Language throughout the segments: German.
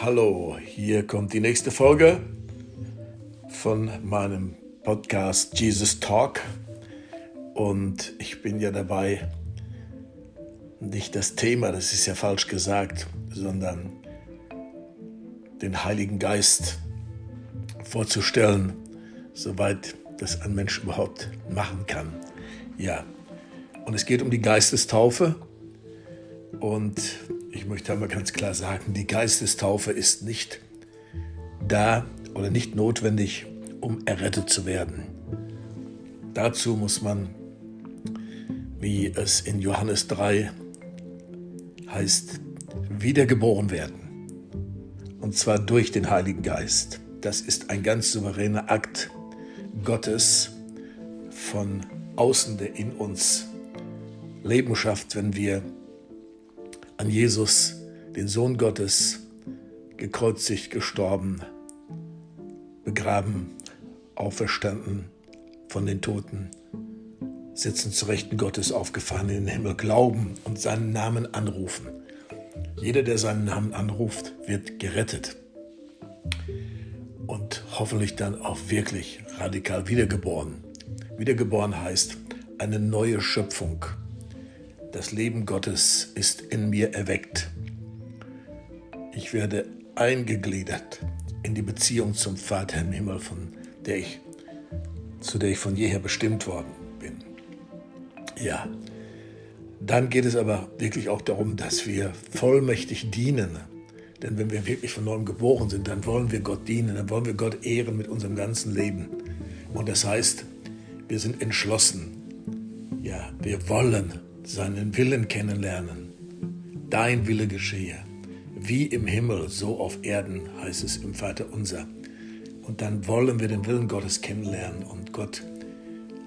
Hallo, hier kommt die nächste Folge von meinem Podcast Jesus Talk. Und ich bin ja dabei, nicht das Thema, das ist ja falsch gesagt, sondern den Heiligen Geist vorzustellen, soweit das ein Mensch überhaupt machen kann. Ja, und es geht um die Geistestaufe. Und ich möchte einmal ganz klar sagen, die Geistestaufe ist nicht da oder nicht notwendig, um errettet zu werden. Dazu muss man, wie es in Johannes 3 heißt, wiedergeboren werden. Und zwar durch den Heiligen Geist. Das ist ein ganz souveräner Akt Gottes von außen, der in uns Leben schafft, wenn wir an Jesus, den Sohn Gottes, gekreuzigt, gestorben, begraben, auferstanden von den Toten, sitzen zu Rechten Gottes aufgefahren in den Himmel, glauben und seinen Namen anrufen. Jeder, der seinen Namen anruft, wird gerettet und hoffentlich dann auch wirklich radikal wiedergeboren. Wiedergeboren heißt eine neue Schöpfung das Leben Gottes ist in mir erweckt. Ich werde eingegliedert in die Beziehung zum Vater im Himmel, von der ich, zu der ich von jeher bestimmt worden bin. Ja, dann geht es aber wirklich auch darum, dass wir vollmächtig dienen. Denn wenn wir wirklich von neuem geboren sind, dann wollen wir Gott dienen, dann wollen wir Gott ehren mit unserem ganzen Leben. Und das heißt, wir sind entschlossen. Ja, wir wollen seinen Willen kennenlernen. Dein Wille geschehe, wie im Himmel, so auf Erden, heißt es im Vater unser. Und dann wollen wir den Willen Gottes kennenlernen und Gott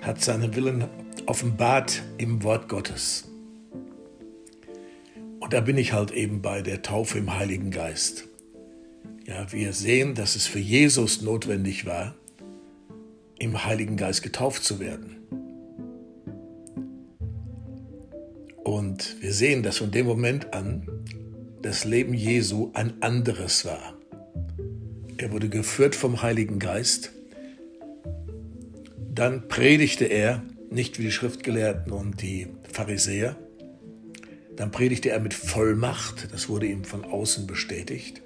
hat seinen Willen offenbart im Wort Gottes. Und da bin ich halt eben bei der Taufe im Heiligen Geist. Ja, wir sehen, dass es für Jesus notwendig war, im Heiligen Geist getauft zu werden. Und wir sehen, dass von dem Moment an das Leben Jesu ein anderes war. Er wurde geführt vom Heiligen Geist. Dann predigte er nicht wie die Schriftgelehrten und die Pharisäer. Dann predigte er mit Vollmacht. Das wurde ihm von außen bestätigt.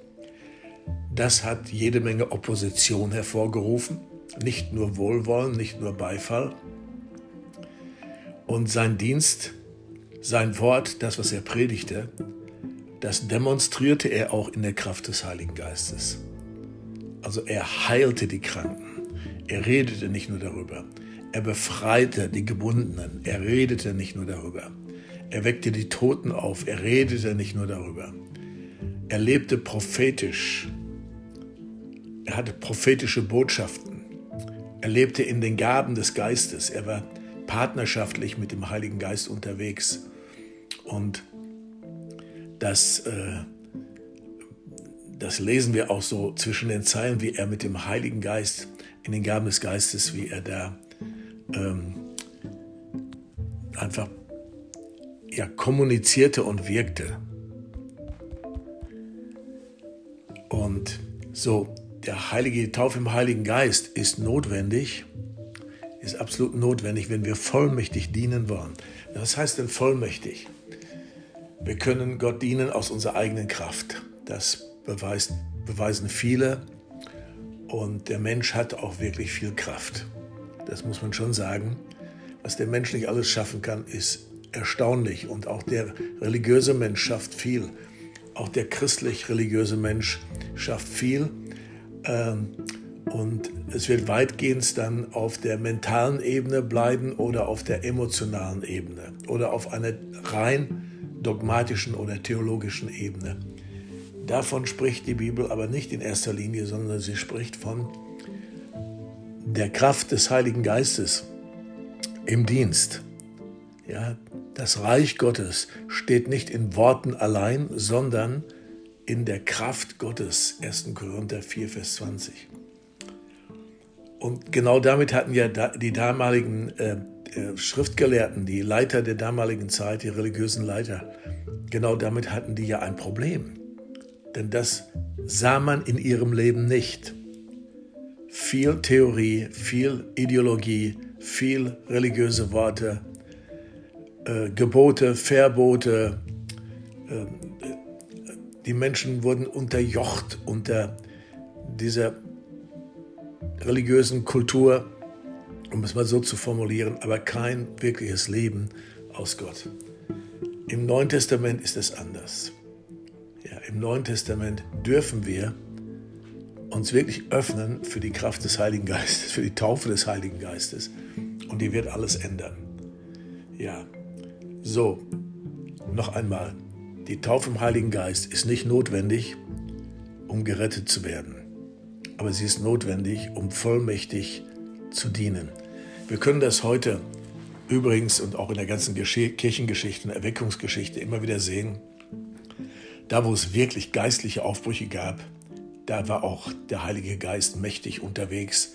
Das hat jede Menge Opposition hervorgerufen. Nicht nur Wohlwollen, nicht nur Beifall. Und sein Dienst sein Wort, das, was er predigte, das demonstrierte er auch in der Kraft des Heiligen Geistes. Also er heilte die Kranken. Er redete nicht nur darüber. Er befreite die Gebundenen. Er redete nicht nur darüber. Er weckte die Toten auf. Er redete nicht nur darüber. Er lebte prophetisch. Er hatte prophetische Botschaften. Er lebte in den Gaben des Geistes. Er war partnerschaftlich mit dem Heiligen Geist unterwegs. Und das, äh, das lesen wir auch so zwischen den Zeilen, wie er mit dem Heiligen Geist, in den Gaben des Geistes, wie er da ähm, einfach ja, kommunizierte und wirkte. Und so, der heilige Taufe im Heiligen Geist ist notwendig, ist absolut notwendig, wenn wir vollmächtig dienen wollen. Was heißt denn vollmächtig? Wir können Gott dienen aus unserer eigenen Kraft. Das beweist, beweisen viele. Und der Mensch hat auch wirklich viel Kraft. Das muss man schon sagen. Was der Mensch nicht alles schaffen kann, ist erstaunlich. Und auch der religiöse Mensch schafft viel. Auch der christlich-religiöse Mensch schafft viel. Ähm, und es wird weitgehend dann auf der mentalen Ebene bleiben oder auf der emotionalen Ebene oder auf einer rein dogmatischen oder theologischen Ebene. Davon spricht die Bibel aber nicht in erster Linie, sondern sie spricht von der Kraft des Heiligen Geistes im Dienst. Ja, das Reich Gottes steht nicht in Worten allein, sondern in der Kraft Gottes. 1. Korinther 4, Vers 20. Und genau damit hatten ja die damaligen äh, Schriftgelehrten, die Leiter der damaligen Zeit, die religiösen Leiter, genau damit hatten die ja ein Problem. denn das sah man in ihrem Leben nicht. Viel Theorie, viel Ideologie, viel religiöse Worte, äh, Gebote, Verbote. Äh, die Menschen wurden unterjocht unter dieser religiösen Kultur, um es mal so zu formulieren, aber kein wirkliches Leben aus Gott. Im Neuen Testament ist es anders. Ja, Im Neuen Testament dürfen wir uns wirklich öffnen für die Kraft des Heiligen Geistes, für die Taufe des Heiligen Geistes. Und die wird alles ändern. Ja, so, noch einmal. Die Taufe im Heiligen Geist ist nicht notwendig, um gerettet zu werden. Aber sie ist notwendig, um vollmächtig zu dienen. Wir können das heute übrigens und auch in der ganzen Kirchengeschichte und Erweckungsgeschichte immer wieder sehen. Da, wo es wirklich geistliche Aufbrüche gab, da war auch der Heilige Geist mächtig unterwegs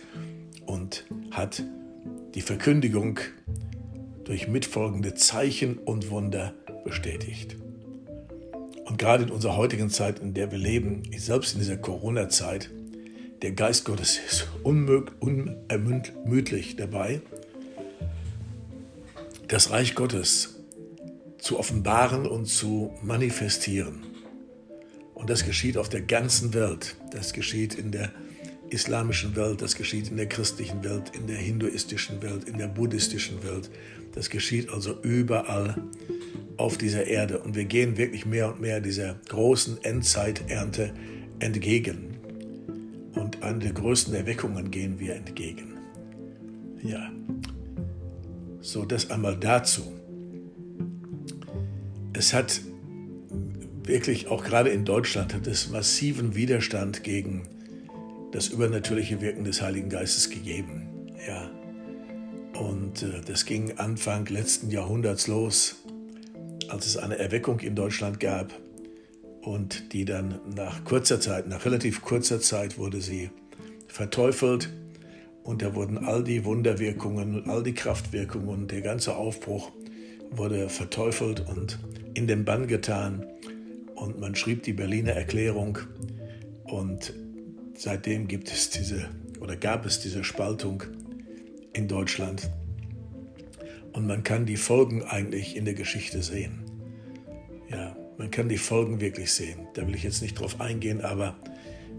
und hat die Verkündigung durch mitfolgende Zeichen und Wunder bestätigt. Und gerade in unserer heutigen Zeit, in der wir leben, selbst in dieser Corona-Zeit, der Geist Gottes ist unermüdlich dabei, das Reich Gottes zu offenbaren und zu manifestieren. Und das geschieht auf der ganzen Welt. Das geschieht in der islamischen Welt, das geschieht in der christlichen Welt, in der hinduistischen Welt, in der buddhistischen Welt. Das geschieht also überall auf dieser Erde. Und wir gehen wirklich mehr und mehr dieser großen Endzeiternte entgegen. Und an der größten Erweckungen gehen wir entgegen. Ja, so, das einmal dazu. Es hat wirklich auch gerade in Deutschland hat es massiven Widerstand gegen das übernatürliche Wirken des Heiligen Geistes gegeben. Ja. Und äh, das ging Anfang letzten Jahrhunderts los, als es eine Erweckung in Deutschland gab und die dann nach kurzer Zeit, nach relativ kurzer Zeit wurde sie verteufelt und da wurden all die Wunderwirkungen und all die Kraftwirkungen, der ganze Aufbruch wurde verteufelt und in den Bann getan. Und man schrieb die Berliner Erklärung. Und seitdem gibt es diese oder gab es diese Spaltung in Deutschland. Und man kann die Folgen eigentlich in der Geschichte sehen. Ja, man kann die Folgen wirklich sehen. Da will ich jetzt nicht drauf eingehen, aber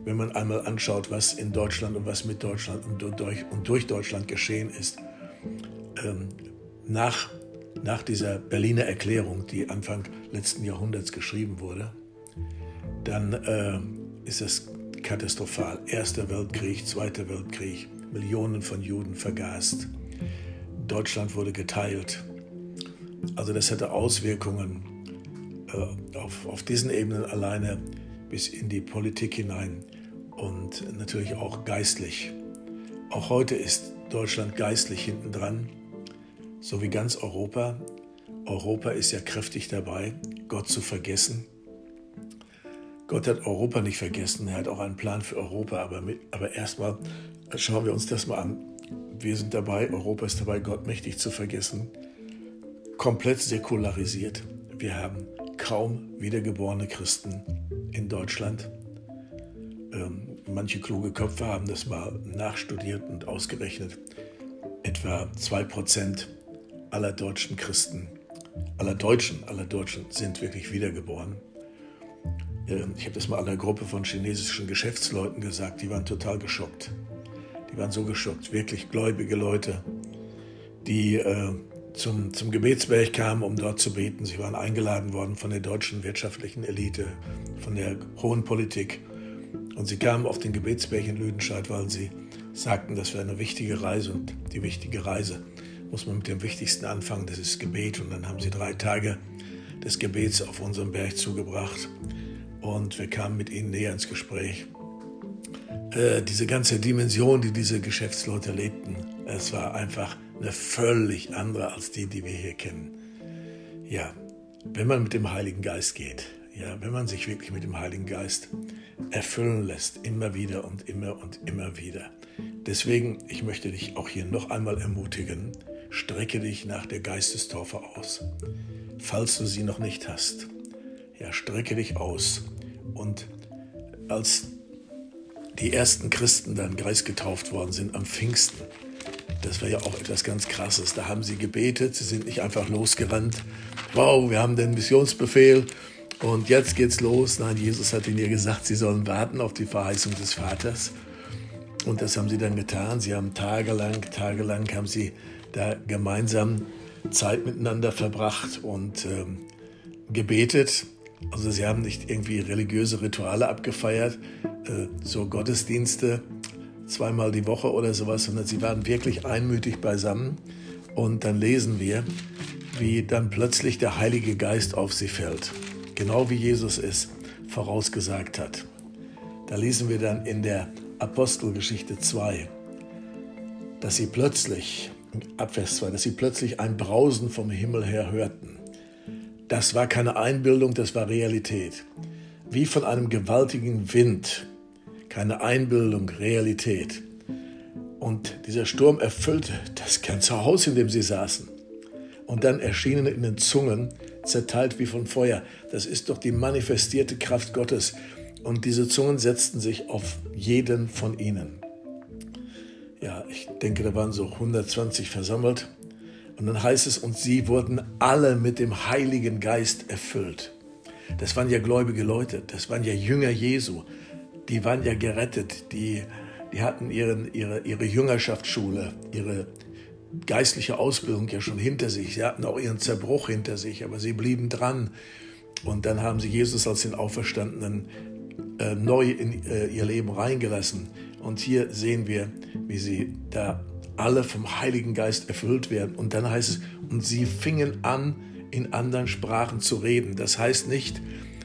wenn man einmal anschaut, was in Deutschland und was mit Deutschland und durch, und durch Deutschland geschehen ist, ähm, nach, nach dieser Berliner Erklärung, die Anfang letzten Jahrhunderts geschrieben wurde, dann äh, ist es katastrophal. Erster Weltkrieg, Zweiter Weltkrieg, Millionen von Juden vergast. Deutschland wurde geteilt. Also das hatte Auswirkungen auf, auf diesen Ebenen alleine bis in die Politik hinein und natürlich auch geistlich. Auch heute ist Deutschland geistlich hinten dran, so wie ganz Europa. Europa ist ja kräftig dabei, Gott zu vergessen. Gott hat Europa nicht vergessen, er hat auch einen Plan für Europa, aber, aber erstmal schauen wir uns das mal an. Wir sind dabei, Europa ist dabei, Gott mächtig zu vergessen. Komplett säkularisiert. Wir haben kaum wiedergeborene Christen in Deutschland. Ähm, manche kluge Köpfe haben das mal nachstudiert und ausgerechnet. Etwa 2% aller deutschen Christen, aller Deutschen, aller Deutschen sind wirklich wiedergeboren. Ähm, ich habe das mal einer Gruppe von chinesischen Geschäftsleuten gesagt, die waren total geschockt. Die waren so geschockt, wirklich gläubige Leute, die äh, zum, zum Gebetsberg kamen, um dort zu beten. Sie waren eingeladen worden von der deutschen wirtschaftlichen Elite, von der hohen Politik. Und sie kamen auf den Gebetsberg in Lüdenscheid, weil sie sagten, das wäre eine wichtige Reise. Und die wichtige Reise muss man mit dem Wichtigsten anfangen, das ist Gebet. Und dann haben sie drei Tage des Gebets auf unserem Berg zugebracht. Und wir kamen mit ihnen näher ins Gespräch. Äh, diese ganze Dimension, die diese Geschäftsleute lebten, es war einfach eine völlig andere als die, die wir hier kennen. Ja, wenn man mit dem Heiligen Geist geht, ja, wenn man sich wirklich mit dem Heiligen Geist erfüllen lässt, immer wieder und immer und immer wieder. Deswegen, ich möchte dich auch hier noch einmal ermutigen, strecke dich nach der Geistestaufe aus. Falls du sie noch nicht hast, ja, strecke dich aus und als die ersten Christen dann getauft worden sind am Pfingsten, das war ja auch etwas ganz Krasses. Da haben sie gebetet, sie sind nicht einfach losgerannt. Wow, wir haben den Missionsbefehl und jetzt geht's los. Nein, Jesus hat ihnen ja gesagt, sie sollen warten auf die Verheißung des Vaters. Und das haben sie dann getan. Sie haben tagelang, tagelang haben sie da gemeinsam Zeit miteinander verbracht und ähm, gebetet. Also sie haben nicht irgendwie religiöse Rituale abgefeiert, äh, so Gottesdienste zweimal die Woche oder sowas, sondern sie waren wirklich einmütig beisammen. Und dann lesen wir, wie dann plötzlich der Heilige Geist auf sie fällt. Genau wie Jesus es vorausgesagt hat. Da lesen wir dann in der Apostelgeschichte 2, dass sie plötzlich, ab Vers 2, dass sie plötzlich ein Brausen vom Himmel her hörten. Das war keine Einbildung, das war Realität. Wie von einem gewaltigen Wind keine Einbildung, Realität. Und dieser Sturm erfüllte das ganze Haus, in dem sie saßen. Und dann erschienen in den Zungen, zerteilt wie von Feuer. Das ist doch die manifestierte Kraft Gottes. Und diese Zungen setzten sich auf jeden von ihnen. Ja, ich denke, da waren so 120 versammelt. Und dann heißt es, und sie wurden alle mit dem Heiligen Geist erfüllt. Das waren ja gläubige Leute, das waren ja Jünger Jesu die waren ja gerettet, die, die hatten ihren, ihre, ihre Jüngerschaftsschule, ihre geistliche Ausbildung ja schon hinter sich. Sie hatten auch ihren Zerbruch hinter sich, aber sie blieben dran. Und dann haben sie Jesus als den Auferstandenen äh, neu in äh, ihr Leben reingelassen. Und hier sehen wir, wie sie da alle vom Heiligen Geist erfüllt werden. Und dann heißt es, und sie fingen an, in anderen Sprachen zu reden. Das heißt nicht,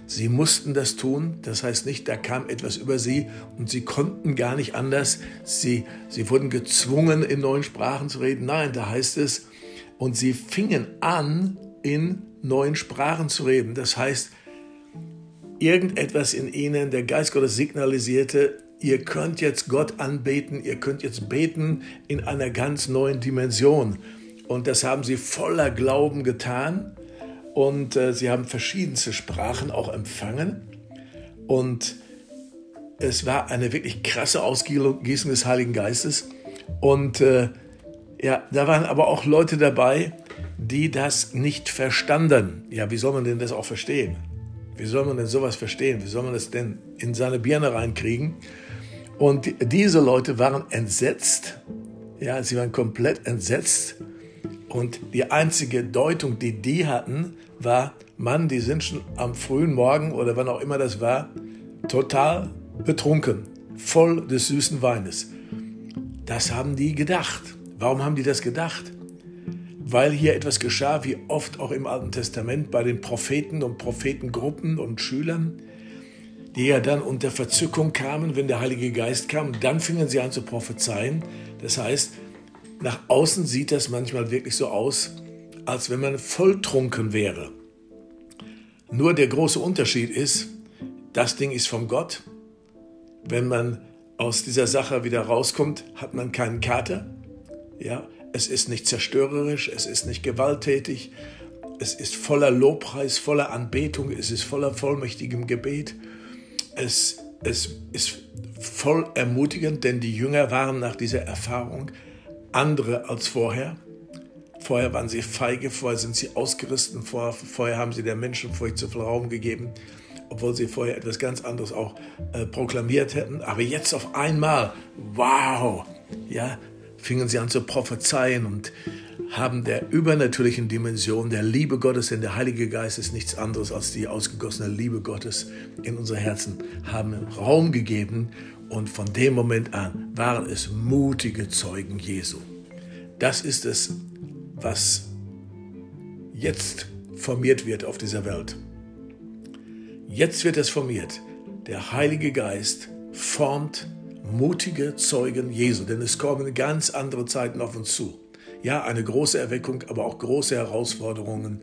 Sie mussten das tun, das heißt nicht, da kam etwas über sie und sie konnten gar nicht anders. Sie, sie wurden gezwungen, in neuen Sprachen zu reden. Nein, da heißt es, und sie fingen an, in neuen Sprachen zu reden. Das heißt, irgendetwas in ihnen, der Geist Gottes signalisierte, ihr könnt jetzt Gott anbeten, ihr könnt jetzt beten in einer ganz neuen Dimension. Und das haben sie voller Glauben getan und äh, sie haben verschiedenste Sprachen auch empfangen. Und es war eine wirklich krasse Ausgießung des Heiligen Geistes. Und äh, ja, da waren aber auch Leute dabei, die das nicht verstanden. Ja, wie soll man denn das auch verstehen? Wie soll man denn sowas verstehen? Wie soll man das denn in seine Birne reinkriegen? Und diese Leute waren entsetzt. Ja, sie waren komplett entsetzt und die einzige Deutung, die die hatten, war, Mann, die sind schon am frühen Morgen oder wann auch immer das war, total betrunken, voll des süßen Weines. Das haben die gedacht. Warum haben die das gedacht? Weil hier etwas geschah, wie oft auch im Alten Testament bei den Propheten und Prophetengruppen und Schülern, die ja dann unter Verzückung kamen, wenn der Heilige Geist kam. dann fingen sie an zu prophezeien. Das heißt, nach außen sieht das manchmal wirklich so aus, als wenn man volltrunken wäre. Nur der große Unterschied ist, das Ding ist von Gott. Wenn man aus dieser Sache wieder rauskommt, hat man keinen Kater. Ja, es ist nicht zerstörerisch, es ist nicht gewalttätig, es ist voller Lobpreis, voller Anbetung, es ist voller vollmächtigem Gebet. Es, es ist voll ermutigend, denn die Jünger waren nach dieser Erfahrung andere als vorher. Vorher waren sie feige, vorher sind sie ausgerissen, vorher, vorher haben sie der Menschenfurcht zu viel Raum gegeben, obwohl sie vorher etwas ganz anderes auch äh, proklamiert hätten. Aber jetzt auf einmal, wow, ja, fingen sie an zu prophezeien und haben der übernatürlichen Dimension der Liebe Gottes, denn der Heilige Geist ist nichts anderes als die ausgegossene Liebe Gottes in unser Herzen, haben Raum gegeben und von dem Moment an waren es mutige Zeugen Jesu. Das ist es, was jetzt formiert wird auf dieser Welt. Jetzt wird es formiert. Der Heilige Geist formt mutige Zeugen Jesu, denn es kommen ganz andere Zeiten auf uns zu. Ja, eine große Erweckung, aber auch große Herausforderungen.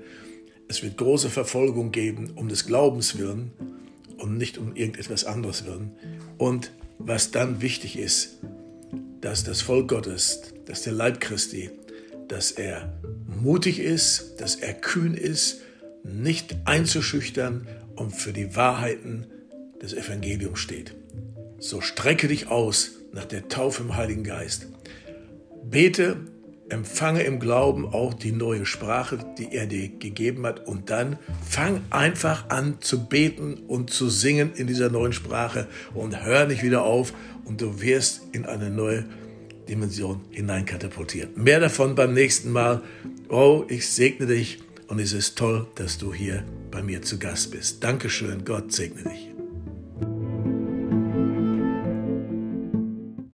Es wird große Verfolgung geben um des Glaubens willen und nicht um irgendetwas anderes willen. Und was dann wichtig ist, dass das Volk Gottes, dass der Leib Christi, dass er mutig ist, dass er kühn ist, nicht einzuschüchtern und für die Wahrheiten des Evangeliums steht. So strecke dich aus nach der Taufe im Heiligen Geist. Bete, empfange im Glauben auch die neue Sprache, die er dir gegeben hat und dann fang einfach an zu beten und zu singen in dieser neuen Sprache und hör nicht wieder auf und du wirst in eine neue Dimension hineinkatapultiert. Mehr davon beim nächsten Mal. Oh, ich segne dich und es ist toll, dass du hier bei mir zu Gast bist. Dankeschön, Gott segne dich.